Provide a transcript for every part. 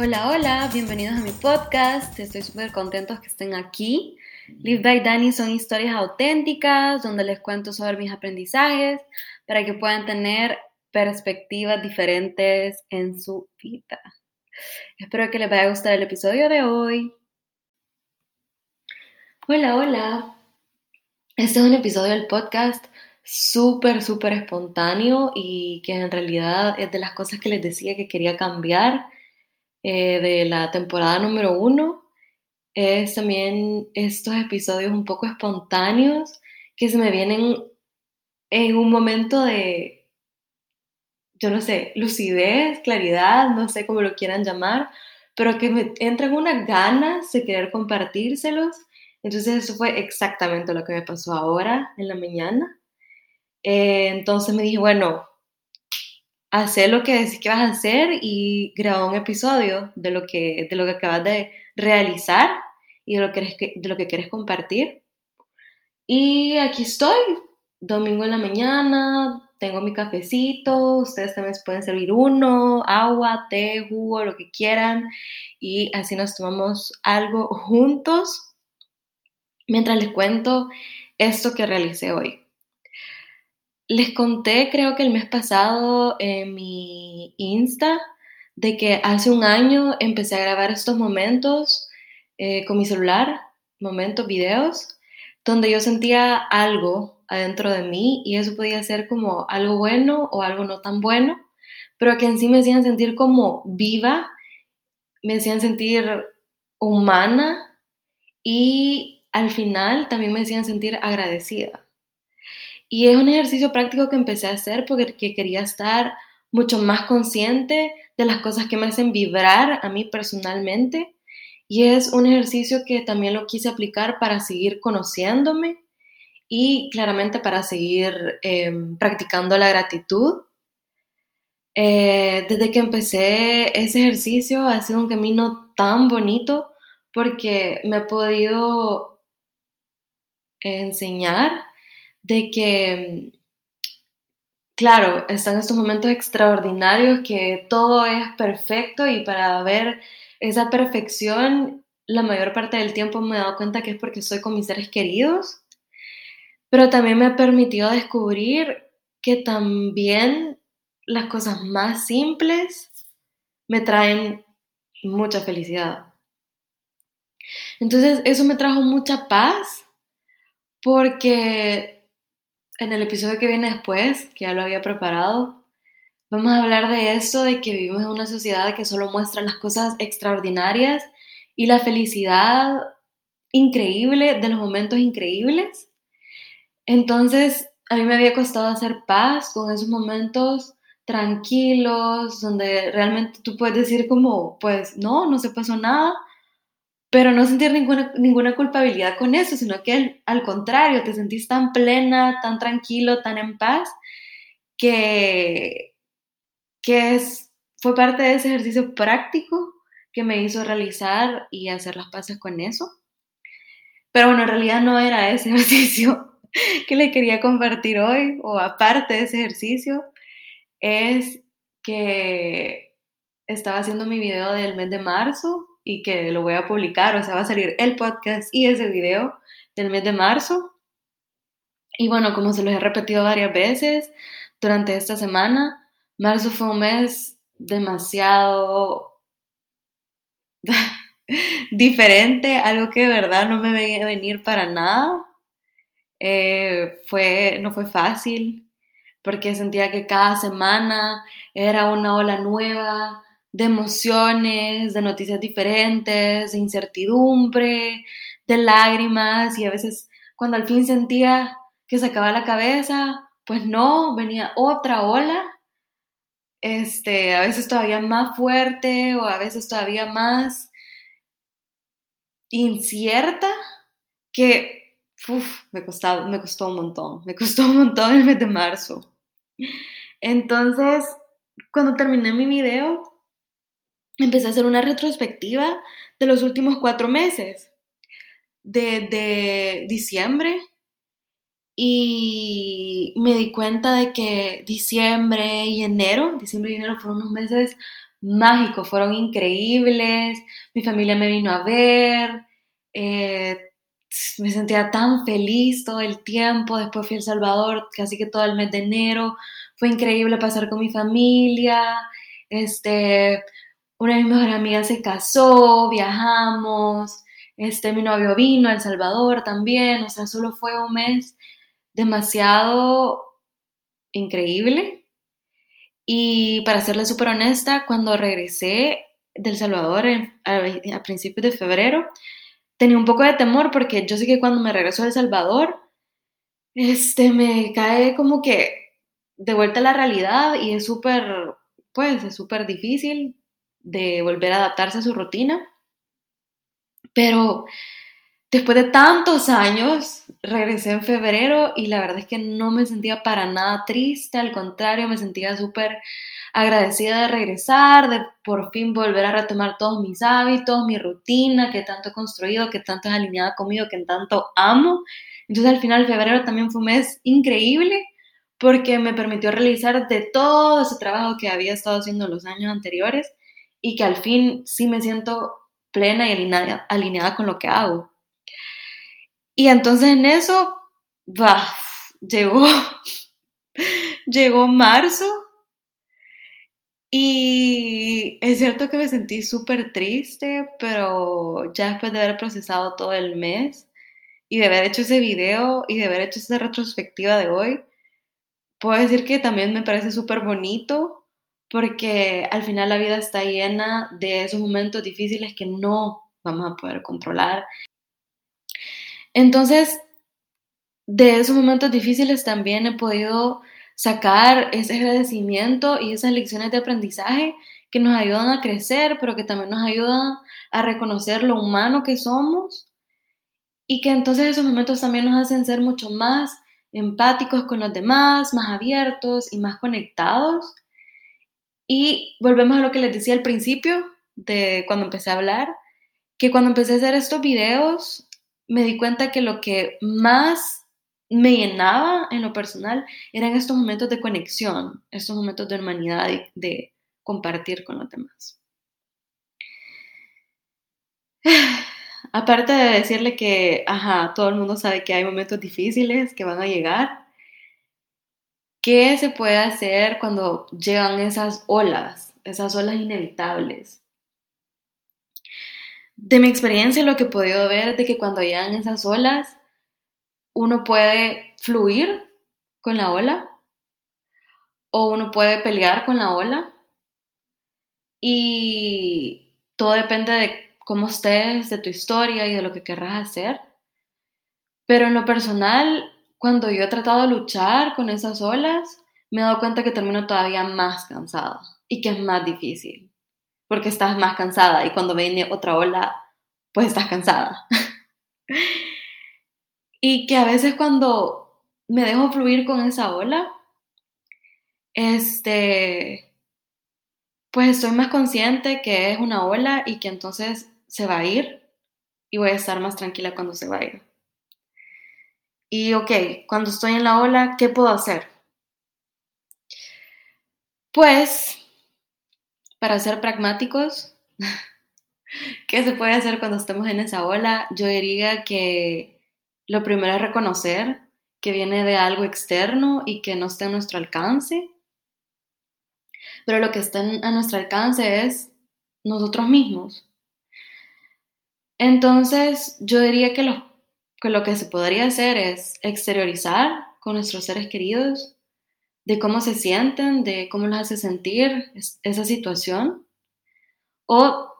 Hola, hola, bienvenidos a mi podcast. Estoy súper contentos que estén aquí. Live by Dani son historias auténticas donde les cuento sobre mis aprendizajes para que puedan tener perspectivas diferentes en su vida. Espero que les vaya a gustar el episodio de hoy. Hola, hola. Este es un episodio del podcast súper, súper espontáneo y que en realidad es de las cosas que les decía que quería cambiar eh, de la temporada número uno. Es también estos episodios un poco espontáneos que se me vienen en un momento de, yo no sé, lucidez, claridad, no sé cómo lo quieran llamar, pero que me entran unas ganas de querer compartírselos. Entonces eso fue exactamente lo que me pasó ahora en la mañana. Eh, entonces me dije, bueno, hacer lo que decís que vas a hacer y grabar un episodio de lo que, de lo que acabas de realizar y de lo, que, de lo que quieres compartir. Y aquí estoy, domingo en la mañana, tengo mi cafecito, ustedes también pueden servir uno, agua, té, jugo, lo que quieran, y así nos tomamos algo juntos mientras les cuento esto que realicé hoy. Les conté, creo que el mes pasado en mi Insta, de que hace un año empecé a grabar estos momentos eh, con mi celular, momentos, videos, donde yo sentía algo adentro de mí y eso podía ser como algo bueno o algo no tan bueno, pero que en sí me hacían sentir como viva, me hacían sentir humana y al final también me hacían sentir agradecida. Y es un ejercicio práctico que empecé a hacer porque quería estar mucho más consciente de las cosas que me hacen vibrar a mí personalmente. Y es un ejercicio que también lo quise aplicar para seguir conociéndome y claramente para seguir em, practicando la gratitud. Eh, desde que empecé ese ejercicio ha sido un camino tan bonito porque me he podido enseñar de que, claro, están estos momentos extraordinarios que todo es perfecto y para ver esa perfección, la mayor parte del tiempo me he dado cuenta que es porque estoy con mis seres queridos, pero también me ha permitido descubrir que también las cosas más simples me traen mucha felicidad. Entonces eso me trajo mucha paz porque en el episodio que viene después, que ya lo había preparado, vamos a hablar de eso, de que vivimos en una sociedad que solo muestra las cosas extraordinarias y la felicidad increíble de los momentos increíbles. Entonces, a mí me había costado hacer paz con esos momentos tranquilos, donde realmente tú puedes decir como, pues no, no se pasó nada, pero no sentir ninguna, ninguna culpabilidad con eso, sino que al, contrario, te sentís tan plena, tan tranquilo, tan en paz, que, que es, fue parte de ese ejercicio práctico que me hizo realizar y hacer las paces con eso. Pero bueno, en realidad no era ese ejercicio que le quería compartir hoy, o aparte de ese ejercicio, es que estaba haciendo mi video del mes de marzo y que lo voy a publicar, o sea, va a salir el podcast y ese video del mes de marzo. Y bueno, como se los he repetido varias veces durante esta semana, marzo fue un mes demasiado diferente, algo que de verdad no me veía venir para nada. Eh, fue, no fue fácil, porque sentía que cada semana era una ola nueva, de emociones, de noticias diferentes, de incertidumbre, de lágrimas y a veces cuando al fin sentía que se acababa la cabeza, pues no, venía otra ola, este, a veces todavía más fuerte o a veces todavía más incierta que me, costó, me costó un montón, me costó un montón el mes de marzo. Entonces, cuando terminé mi video, empecé a hacer una retrospectiva de los últimos cuatro meses, de, diciembre, y me di cuenta de que diciembre y enero, diciembre y enero fueron unos meses mágicos, fueron increíbles, mi familia me vino a ver, eh, me sentía tan feliz todo el tiempo, después fui a El Salvador casi que todo el mes de enero, fue increíble pasar con mi familia, este, una de mis mejores amigas se casó, viajamos, este, mi novio vino a El Salvador también, o sea, solo fue un mes demasiado increíble. Y para serle súper honesta, cuando regresé del Salvador a, principios de febrero, tenía un poco de temor porque yo sé que cuando me regreso a El Salvador, este, me cae como que de vuelta a la realidad y es súper, pues, es súper difícil de volver a adaptarse a su rutina. Pero después de tantos años, regresé en febrero y la verdad es que no me sentía para nada triste, al contrario, me sentía súper agradecida de regresar, de por fin volver a retomar todos mis hábitos, mi rutina que tanto he construido, que tanto es alineada conmigo, que tanto amo. Entonces al final febrero también fue un mes increíble porque me permitió realizar de todo ese trabajo que había estado haciendo los años anteriores y que al fin sí me siento plena y alineada, con lo que hago. Y entonces en eso, bah, llegó, llegó marzo y es cierto que me sentí súper triste, pero ya después de haber procesado todo el mes y de haber hecho ese video y de haber hecho esa retrospectiva de hoy, puedo decir que también me parece súper bonito porque al final la vida está llena de esos momentos difíciles que no vamos a poder controlar. Entonces, de esos momentos difíciles también he podido sacar ese agradecimiento y esas lecciones de aprendizaje que nos ayudan a crecer, pero que también nos ayudan a reconocer lo humano que somos y que entonces esos momentos también nos hacen ser mucho más empáticos con los demás, más abiertos y más conectados. Y volvemos a lo que les decía al principio de cuando empecé a hablar, que cuando empecé a hacer estos videos me di cuenta que lo que más me llenaba en lo personal eran estos momentos de conexión, estos momentos de humanidad y de compartir con los demás. Aparte de decirle que, ajá, todo el mundo sabe que hay momentos difíciles que van a llegar, ¿qué se puede hacer cuando llegan esas olas, esas olas inevitables? De mi experiencia, lo que he podido ver es que cuando llegan esas olas, uno puede fluir con la ola o uno puede pelear con la ola y todo depende de cómo estés, de tu historia y de lo que querrás hacer. Pero en lo personal, cuando yo he tratado de luchar con esas olas, me he dado cuenta que termino todavía más cansada y que es más difícil, porque estás más cansada y cuando viene otra ola, pues estás cansada. y que a veces cuando me dejo fluir con esa ola, este, pues estoy más consciente que es una ola y que entonces se va a ir y voy a estar más tranquila cuando se va a ir. Y ok, cuando estoy en la ola, ¿qué puedo hacer? Pues, para ser pragmáticos, ¿qué se puede hacer cuando estemos en esa ola? Yo diría que lo primero es reconocer que viene de algo externo y que no está a nuestro alcance. Pero lo que está a nuestro alcance es nosotros mismos. Entonces, yo diría que lo, que lo que se podría hacer es exteriorizar con nuestros seres queridos de cómo se sienten, de cómo les hace sentir esa situación. O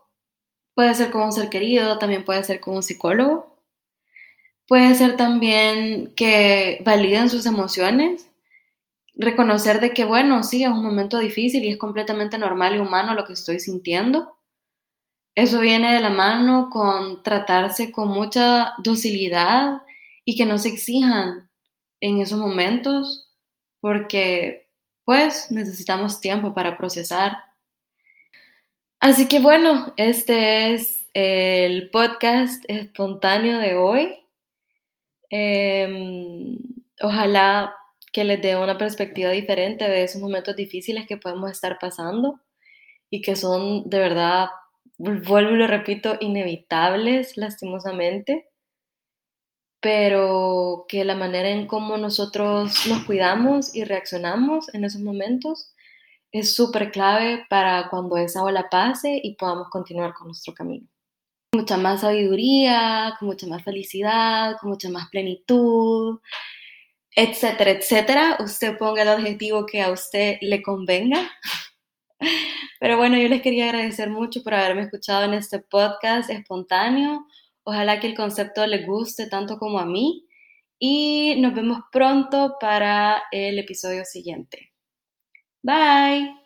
puede ser con un ser querido, también puede ser con un psicólogo. Puede ser también que validen sus emociones, reconocer de que, bueno, sí, es un momento difícil y es completamente normal y humano lo que estoy sintiendo eso viene de la mano con tratarse con mucha docilidad y que no se exijan en esos momentos porque pues necesitamos tiempo para procesar. Así que bueno, este es el podcast espontáneo de hoy. Em, ojalá que les dé una perspectiva diferente de esos momentos difíciles que podemos estar pasando y que son de verdad, vuelvo y lo repito, inevitables lastimosamente, pero que la manera en cómo nosotros nos cuidamos y reaccionamos en esos momentos es súper clave para cuando esa ola pase y podamos continuar con nuestro camino. Con mucha más sabiduría, con mucha más felicidad, con mucha más plenitud, etcétera, etcétera. Usted ponga el adjetivo que a usted le convenga. Pero bueno, yo les quería agradecer mucho por haberme escuchado en este podcast espontáneo. Ojalá que el concepto les guste tanto como a mí. Y nos vemos pronto para el episodio siguiente. Bye.